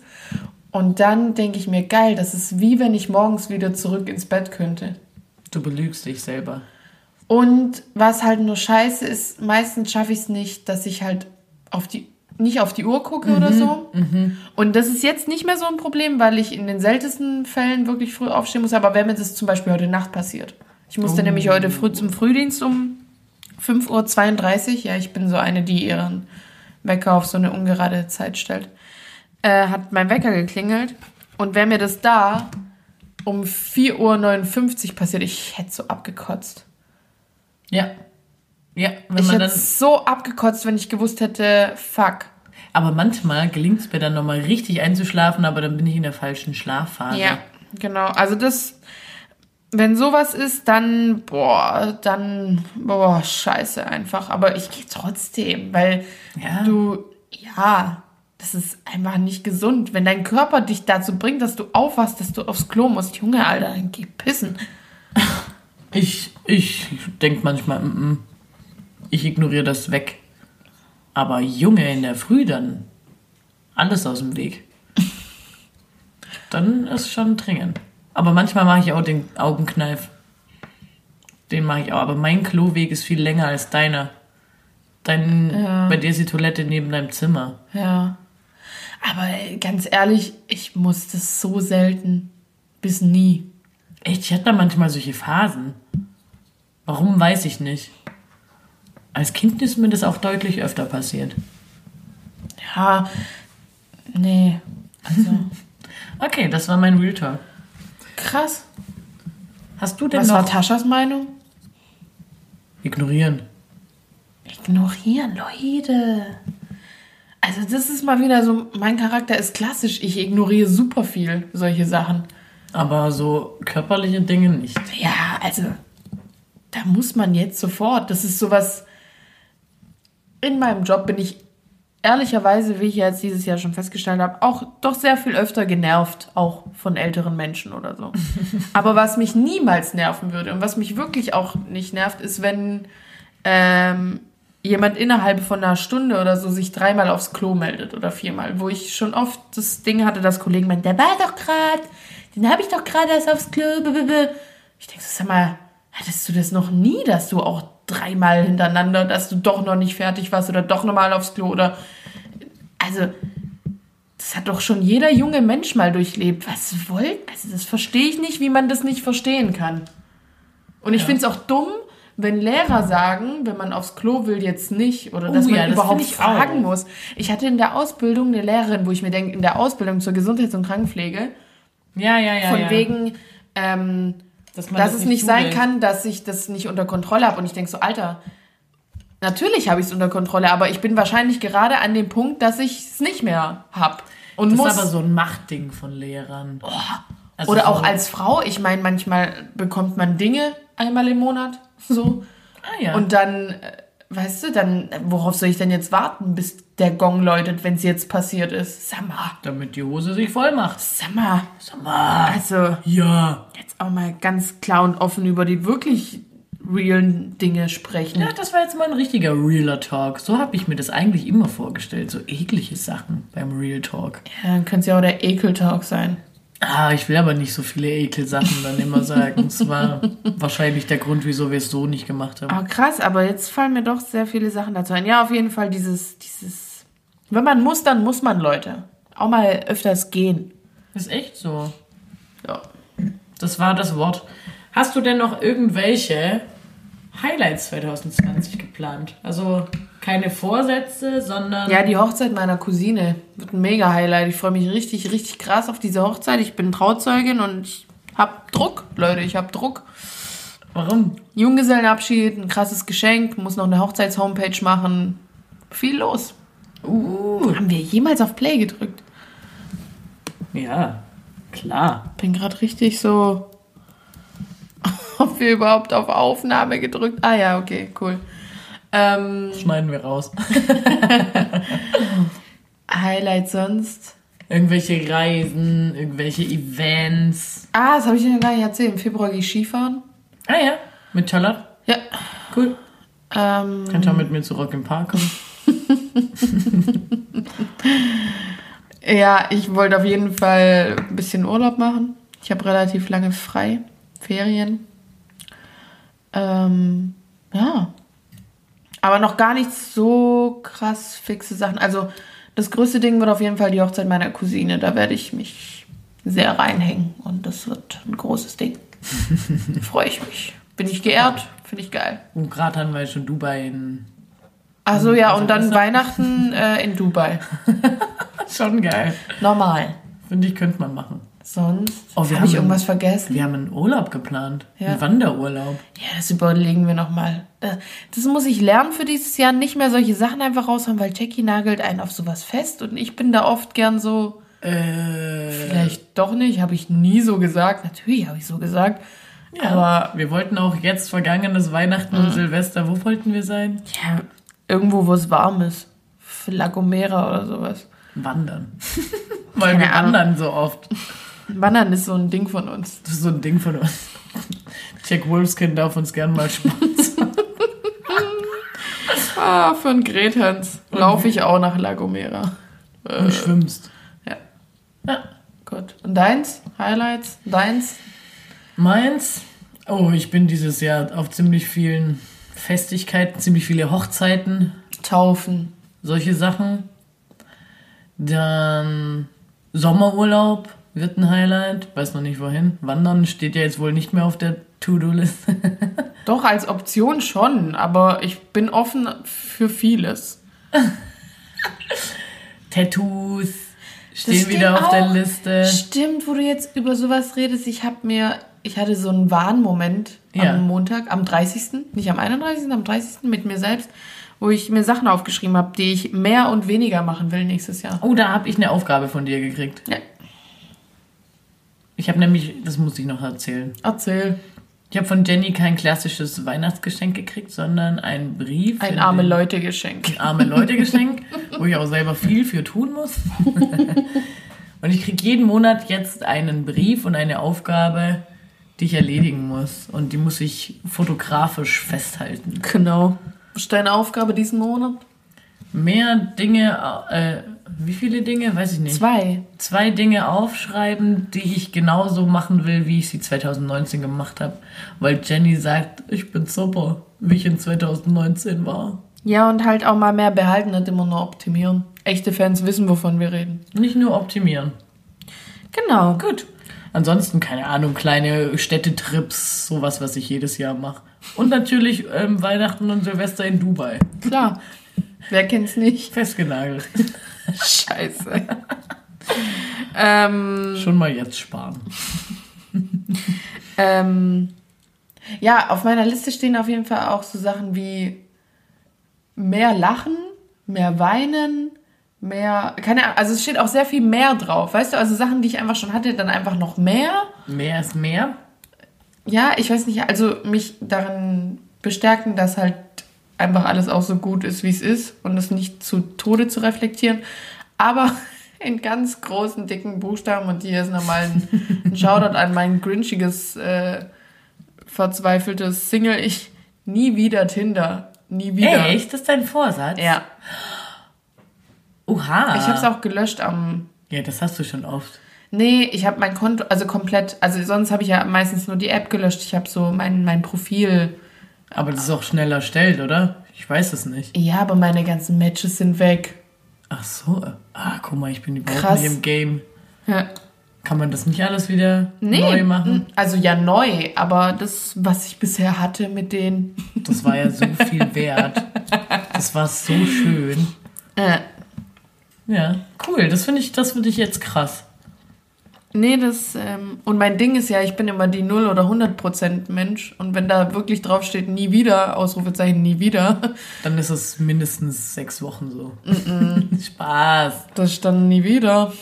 Und dann denke ich mir, geil, das ist wie wenn ich morgens wieder zurück ins Bett könnte. Du belügst dich selber. Und was halt nur scheiße ist, meistens schaffe ich es nicht, dass ich halt auf die, nicht auf die Uhr gucke oder so. Und das ist jetzt nicht mehr so ein Problem, weil ich in den seltensten Fällen wirklich früh aufstehen muss. Aber wenn mir das zum Beispiel heute Nacht passiert. Ich musste nämlich heute früh zum Frühdienst um 5.32 Uhr. Ja, ich bin so eine, die ihren Wecker auf so eine ungerade Zeit stellt. Äh, hat mein Wecker geklingelt. Und wäre mir das da um 4.59 Uhr passiert, ich hätte so abgekotzt. Ja. Ja, wenn Ich man hätte so abgekotzt, wenn ich gewusst hätte, fuck. Aber manchmal gelingt es mir dann nochmal richtig einzuschlafen, aber dann bin ich in der falschen Schlafphase. Ja, genau. Also das, wenn sowas ist, dann, boah, dann, boah, scheiße einfach. Aber ich gehe trotzdem, weil Ja. du, ja, das ist einfach nicht gesund. Wenn dein Körper dich dazu bringt, dass du aufwachst, dass du aufs Klo musst, Junge, Alter, dann geh pissen. Ich, ich denke manchmal, mm, mm, ich ignoriere das weg. Aber Junge in der Früh dann alles aus dem Weg. Dann ist schon dringend. Aber manchmal mache ich auch den Augenkneif. Den mache ich auch. Aber mein Kloweg ist viel länger als deiner. Dein, Ja. Bei dir ist die Toilette neben deinem Zimmer. Ja. Aber ganz ehrlich, ich muss das so selten bis nie. Echt, ich hatte da manchmal solche Phasen. Warum, weiß ich nicht. Als Kind ist mir das auch deutlich öfter passiert. Ja, nee. Also, Okay, das war mein Real Talk. Krass. Hast du denn Was war noch... Taschas Meinung? Ignorieren. Ignorieren, Leute. Also das ist mal wieder so, mein Charakter ist klassisch. Ich ignoriere super viel solche Sachen. Aber so körperliche Dinge nicht. Ja, also da muss man jetzt sofort. Das ist sowas. In meinem Job bin ich ehrlicherweise, wie ich ja jetzt dieses Jahr schon festgestellt habe, auch doch sehr viel öfter genervt, auch von älteren Menschen oder so. Aber was mich niemals nerven würde und was mich wirklich auch nicht nervt, ist, wenn ähm, jemand innerhalb von einer Stunde oder so sich dreimal aufs Klo meldet oder viermal, wo ich schon oft das Ding hatte, dass Kollegen meinen, der war doch gerade, den habe ich doch gerade erst aufs Klo. Ich denke, sag mal, hattest du das noch nie, dass du auch dreimal hintereinander, dass du doch noch nicht fertig warst oder doch nochmal aufs Klo oder also das hat doch schon jeder junge Mensch mal durchlebt. Was wollt? Also das verstehe ich nicht, wie man das nicht verstehen kann. Und ich Ja. finde es auch dumm, wenn Lehrer sagen, wenn man aufs Klo will, jetzt nicht, oder Oh dass man ja, das überhaupt ich fragen auch. muss. Ich hatte in der Ausbildung eine Lehrerin, wo ich mir denke, in der Ausbildung zur Gesundheits- und Krankenpflege, Ja, ja, ja. von ja. wegen, ähm, dass, dass das es nicht sein kann, dass ich das nicht unter Kontrolle habe. Und ich denke so, Alter, natürlich habe ich es unter Kontrolle, aber ich bin wahrscheinlich gerade an dem Punkt, dass ich es nicht mehr habe. Und Das muss. ist aber so ein Machtding von Lehrern. Also Oder so, auch als Frau, ich meine, manchmal bekommt man Dinge einmal im Monat, so. Ah, ja. Und dann, äh, weißt du, dann, worauf soll ich denn jetzt warten, bis der Gong läutet, wenn es jetzt passiert ist? Sag mal, damit die Hose sich voll macht. sag mal. Sag mal. Also, Ja. jetzt auch mal ganz klar und offen über die wirklich realen Dinge sprechen. Ja, das war jetzt mal ein richtiger Realer Talk. So habe ich mir das eigentlich immer vorgestellt. So eklige Sachen beim Real Talk. Ja, dann könnte es ja auch der Ekeltalk sein. Ah, ich will aber nicht so viele Ekelsachen dann immer sagen. Das war wahrscheinlich der Grund, wieso wir es so nicht gemacht haben. Ah, krass, aber jetzt fallen mir doch sehr viele Sachen dazu ein. Ja, auf jeden Fall dieses, dieses, wenn man muss, dann muss man, Leute. Auch mal öfters gehen. Ist echt so. Ja. Das war das Wort. Hast du denn noch irgendwelche Highlights 2020 geplant? Also keine Vorsätze, sondern. Ja, die Hochzeit meiner Cousine wird ein mega Highlight. Ich freue mich richtig, richtig krass auf diese Hochzeit. Ich bin Trauzeugin und ich hab Druck, Leute, ich hab Druck. Warum? Junggesellenabschied, ein krasses Geschenk, muss noch eine Hochzeits-Homepage machen. Viel los. Uh. Haben wir jemals auf Play gedrückt? Ja, klar. Bin gerade richtig so. Ob wir überhaupt auf Aufnahme gedrückt? Ah ja, okay, cool. Ähm, Schneiden wir raus. Highlight sonst. Irgendwelche Reisen, irgendwelche Events. Ah, das habe ich noch gar nicht erzählt. Im Februar gehe ich Skifahren. Ah ja, mit Charlotte. Ja. Cool. Ähm, Kannst auch mit mir zu Rock im Park kommen. ja, ich wollte auf jeden Fall ein bisschen Urlaub machen. Ich habe relativ lange frei. Ferien. Ähm, ja. Aber noch gar nicht so krass fixe Sachen. Also, das größte Ding wird auf jeden Fall die Hochzeit meiner Cousine. Da werde ich mich sehr reinhängen. Und das wird ein großes Ding. Freue ich mich. Bin ich geehrt. Finde ich geil. Und gerade hatten wir schon Dubai in. Also ja, Also und dann. Weihnachten äh, in Dubai. Schon geil. Normal. Finde ich, könnte man machen. Sonst Oh, habe ich irgendwas vergessen. Wir haben einen Urlaub geplant. Ja. Einen Wanderurlaub. Ja, das überlegen wir nochmal. Das muss ich lernen für dieses Jahr, nicht mehr solche Sachen einfach raushauen, weil Jackie nagelt einen auf sowas fest und ich bin da oft gern so, Äh, vielleicht doch nicht, habe ich nie so gesagt. Natürlich habe ich so gesagt. ja. Aber wir wollten auch jetzt vergangenes Weihnachten Mhm. und Silvester. Wo wollten wir sein? ja, irgendwo, wo es warm ist. Für La Gomera oder sowas. Wandern. Weil Keine wir Ahnung. wandern so oft. Wandern ist so ein Ding von uns. Das ist so ein Ding von uns. Jack Wolfskin darf uns gern mal sponsern. Ah, für einen Grethans laufe ich auch nach La Gomera. Du schwimmst. Ja, Ja. gut. Und deins? Highlights? Deins? Meins? Oh, ich bin dieses Jahr auf ziemlich vielen Festigkeiten, ziemlich viele Hochzeiten, Taufen. solche Sachen. Dann Sommerurlaub wird ein Highlight. Weiß noch nicht wohin. Wandern steht ja jetzt wohl nicht mehr auf der To-Do-Liste. Doch, als Option schon, aber ich bin offen für vieles. Tattoos stehen wieder auf der auch. Liste. Stimmt, wo du jetzt über sowas redest. Ich habe mir, ich hatte so einen Warnmoment Ja. am Montag, am 30., nicht am 31., am 30. mit mir selbst, wo ich mir Sachen aufgeschrieben habe, die ich mehr und weniger machen will nächstes Jahr. Oh, da habe ich eine Aufgabe von dir gekriegt. Ja, Ich habe nämlich, das muss ich noch erzählen. erzähl. Ich habe von Jenny kein klassisches Weihnachtsgeschenk gekriegt, sondern einen Brief. Ein in arme Leute Geschenk. arme Leute Geschenk, wo ich auch selber viel für tun muss. und ich kriege jeden Monat jetzt einen Brief und eine Aufgabe, die ich erledigen muss. Und die muss ich fotografisch festhalten. Genau. Was ist deine Aufgabe diesen Monat? Mehr Dinge, äh, wie viele Dinge? Weiß ich nicht. Zwei. Zwei Dinge aufschreiben, die ich genauso machen will, wie ich sie 2019 gemacht habe. Weil Jenny sagt, ich bin super, wie ich in 2019 war. Ja, und halt auch mal mehr behalten, nicht immer nur optimieren. Echte Fans wissen, wovon wir reden. Nicht nur optimieren. Genau. Gut. Ansonsten, keine Ahnung, kleine Städtetrips, sowas, was ich jedes Jahr mache. Und natürlich ähm, Weihnachten und Silvester in Dubai. Klar. Wer kennt's nicht? Festgenagelt. Scheiße. ähm, Schon mal jetzt sparen. ähm, ja, auf meiner Liste stehen auf jeden Fall auch so Sachen wie mehr lachen, mehr weinen, mehr, keine Ahnung, also es steht auch sehr viel mehr drauf, weißt du, also Sachen, die ich einfach schon hatte, dann einfach noch mehr. Mehr ist mehr. Ja, ich weiß nicht, also mich darin bestärken, dass halt einfach alles auch so gut ist, wie es ist und es nicht zu Tode zu reflektieren, aber in ganz großen, dicken Buchstaben und hier ist nochmal ein, ein Shoutout an mein grinchiges, äh, verzweifeltes Single, ich nie wieder Tinder, nie wieder. Echt? Das ist dein Vorsatz? Ja. Oha. Ich habe es auch gelöscht am. Ja, das hast du schon oft. Nee, ich habe mein Konto, also komplett, also sonst habe ich ja meistens nur die App gelöscht. Ich habe so mein, mein Profil. Aber das ist auch schnell erstellt, oder? Ich weiß es nicht. Ja, aber meine ganzen Matches sind weg. Ach so. Ah, guck mal, ich bin überhaupt Krass. nicht im Game. Ja. Kann man das nicht alles wieder Nee, neu machen? Also ja, neu, aber das, was ich bisher hatte mit denen. Das war ja so viel wert. Das war so schön. Äh, Ja, cool. Das finde ich, das finde ich jetzt krass. Nee, das. Ähm, und mein Ding ist ja, ich bin immer die 0 oder 100% Mensch. Und wenn da wirklich draufsteht, nie wieder, Ausrufezeichen, nie wieder, Dann ist es mindestens sechs Wochen so. Spaß. das stand nie wieder.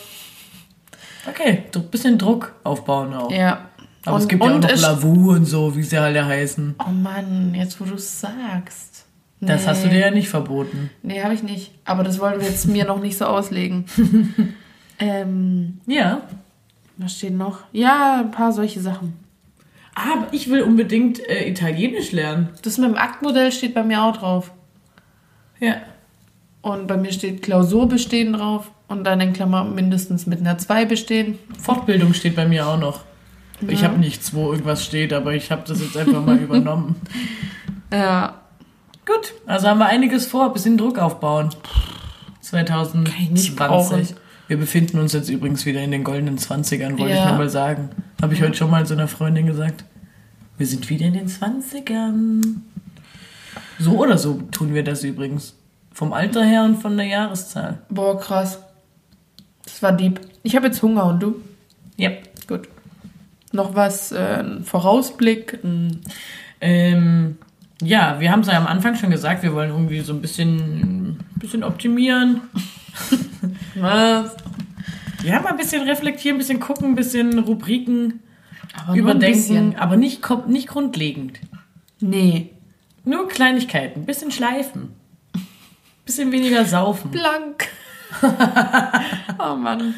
Okay, ein bisschen Druck aufbauen auch. Ja. Aber und, es gibt ja auch noch Lavu und so, wie sie alle heißen. Oh Mann, jetzt wo du es sagst. Das hast du dir ja nicht verboten. Nee, habe ich nicht. Aber das wollen wir jetzt mir noch nicht so auslegen. ähm, Ja. Was steht noch? Ja, ein paar solche Sachen. Aber ich will unbedingt äh, Italienisch lernen. Das mit dem Aktmodell steht bei mir auch drauf. Ja. Und bei mir steht Klausur bestehen drauf. Und dann in Klammer mindestens mit einer 2 bestehen. Fortbildung steht bei mir auch noch. Ich Ja. habe nichts, wo irgendwas steht, aber ich habe das jetzt einfach mal übernommen. Ja. Gut, also haben wir einiges vor, bisschen Druck aufbauen. ich nicht brauchen. 2020. Wir befinden uns jetzt übrigens wieder in den goldenen 20ern, wollte Ja. ich nochmal sagen. Habe ich heute schon mal zu einer Freundin gesagt. Wir sind wieder in den 20ern. So oder so tun wir das übrigens. Vom Alter her und von der Jahreszahl. Boah, krass. Das war deep. Ich habe jetzt Hunger und du? Ja. Gut. Noch was, äh, ein Vorausblick? Ein Ähm, ja, wir haben es ja am Anfang schon gesagt, wir wollen irgendwie so ein bisschen, bisschen optimieren. was? Ja, mal ein bisschen reflektieren, ein bisschen gucken, ein bisschen Rubriken Aber ein überdenken, bisschen. aber nicht, nicht grundlegend. Nee. Nur Kleinigkeiten, ein bisschen schleifen. Bisschen weniger saufen. Blank. oh Mann.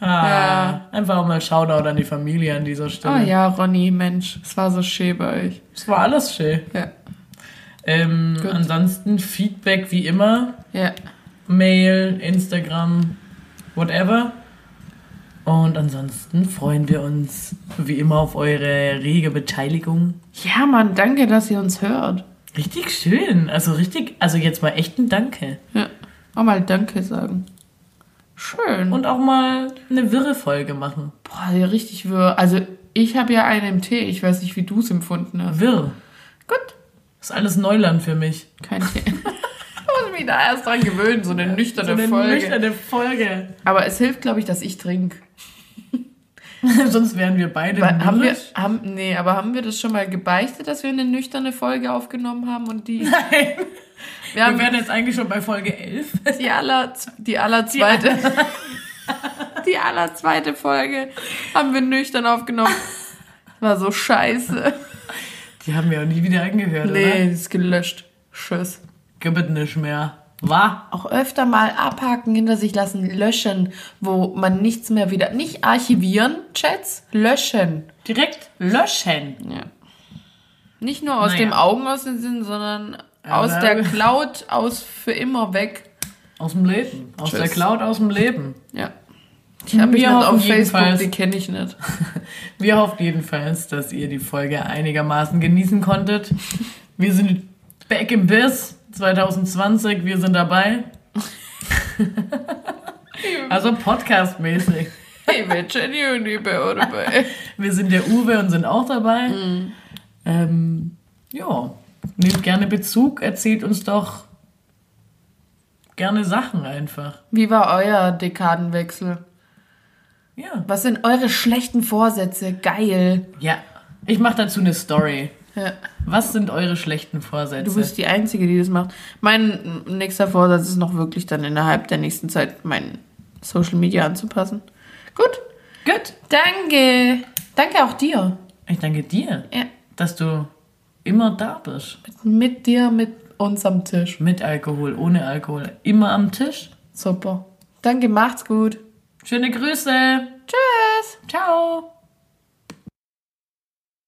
Ah, Ja. Einfach auch mal Shoutout an die Familie an dieser Oh Stelle. ja, Ronny, Mensch. Es war so schön bei euch. Es war alles schön. Ja. Ähm, ansonsten Feedback wie immer. Ja. Mail, Instagram, whatever. Und ansonsten freuen wir uns wie immer auf eure rege Beteiligung. Ja, Mann, danke, dass ihr uns hört. Richtig schön. Also richtig, also jetzt mal echt ein Danke. Ja. Auch mal Danke sagen. Schön. Und auch mal eine wirre Folge machen. Boah, ja, richtig wirr. Also, ich habe ja einen im Tee. Ich weiß nicht, wie du es empfunden hast. Wirr. Gut. Das ist alles Neuland für mich. Kein Tee. ich muss mich da erst dran gewöhnen, so eine nüchterne So eine Folge. nüchterne Folge. Aber es hilft, glaube ich, dass ich trinke. Sonst wären wir beide Haben wir, haben, nee, aber haben wir das schon mal gebeichtet, dass wir eine nüchterne Folge aufgenommen haben und die. Nein. Wir Wir wären jetzt eigentlich schon bei Folge 11. die aller, die aller zweite, die aller zweite Folge haben wir nüchtern aufgenommen. War so scheiße. Die haben wir auch nie wieder angehört, Nee, oder? ist gelöscht. Tschüss. Gibt nicht mehr. War? Auch öfter mal abhaken, hinter sich lassen, löschen, wo man nichts mehr wieder. Nicht archivieren, Chats, löschen. Direkt löschen. Ja. Nicht nur aus Naja. dem Augen aus dem Sinn, sondern Ja, aus der Cloud, aus für immer weg. Aus dem Leben. Aus Tschüss. der Cloud, aus dem Leben. Ja. Ich habe mich hoffen auf Facebook, jedenfalls- die kenne ich nicht. Wir hoffen jedenfalls, dass ihr die Folge einigermaßen genießen konntet. Wir sind back im Biss 2020. Wir sind dabei. Also podcastmäßig. Ich bin Jenny und ich bin auch dabei. Wir sind der Uwe und sind auch dabei. Ähm, ja, nehmt gerne Bezug, erzählt uns doch gerne Sachen einfach. Wie war euer Dekadenwechsel? Ja. Was sind eure schlechten Vorsätze? Geil. Ja. Ich mache dazu eine Story. Ja. Was sind eure schlechten Vorsätze? Du bist die Einzige, die das macht. Mein nächster Vorsatz ist noch wirklich dann innerhalb der nächsten Zeit mein Social Media anzupassen. Gut. Gut. Danke. Danke auch dir. Ich danke dir, Ja. dass du immer da bist. Mit dir, mit uns am Tisch. Mit Alkohol, ohne Alkohol. Immer am Tisch. Super. Danke, macht's gut. Schöne Grüße. Tschüss. Ciao.